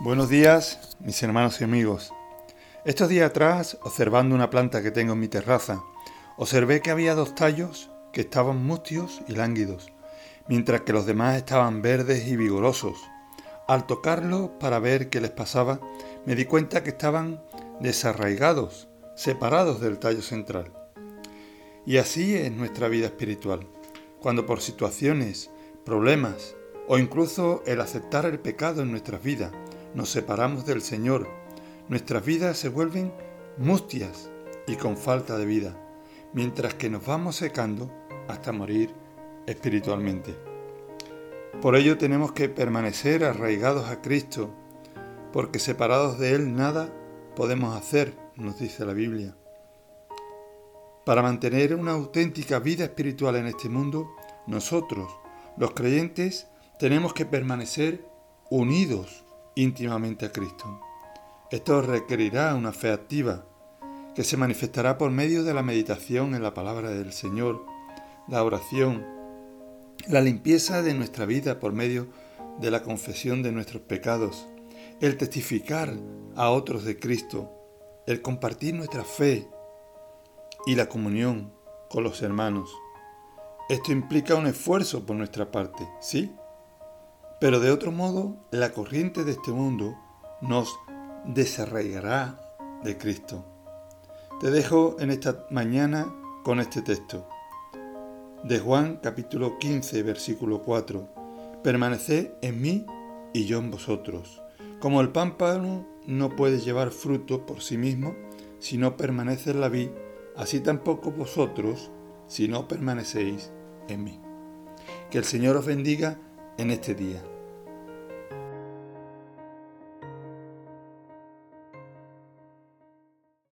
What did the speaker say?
Buenos días, mis hermanos y amigos. Estos días atrás, observando una planta que tengo en mi terraza, observé que había dos tallos que estaban mustios y lánguidos, mientras que los demás estaban verdes y vigorosos. Al tocarlos para ver qué les pasaba, me di cuenta que estaban desarraigados, separados del tallo central. Y así es nuestra vida espiritual. Cuando por situaciones, problemas o incluso el aceptar el pecado en nuestras vidas nos separamos del Señor, nuestras vidas se vuelven mustias y con falta de vida, mientras que nos vamos secando hasta morir espiritualmente. Por ello tenemos que permanecer arraigados a Cristo, porque separados de Él nada podemos hacer, nos dice la Biblia. Para mantener una auténtica vida espiritual en este mundo, nosotros, los creyentes, tenemos que permanecer unidos íntimamente a Cristo. Esto requerirá una fe activa, que se manifestará por medio de la meditación en la palabra del Señor, la oración, la limpieza de nuestra vida por medio de la confesión de nuestros pecados, el testificar a otros de Cristo, el compartir nuestra fe y la comunión con los hermanos. Esto implica un esfuerzo por nuestra parte, ¿sí? Pero de otro modo, la corriente de este mundo nos desarraigará de Cristo. Te dejo en esta mañana con este texto. De Juan capítulo 15 versículo 4. Permaneced en mí y yo en vosotros. Como el pámpano no puede llevar fruto por sí mismo si no permanece en la vid, así tampoco vosotros si no permanecéis en mí. Que el Señor os bendiga en este día.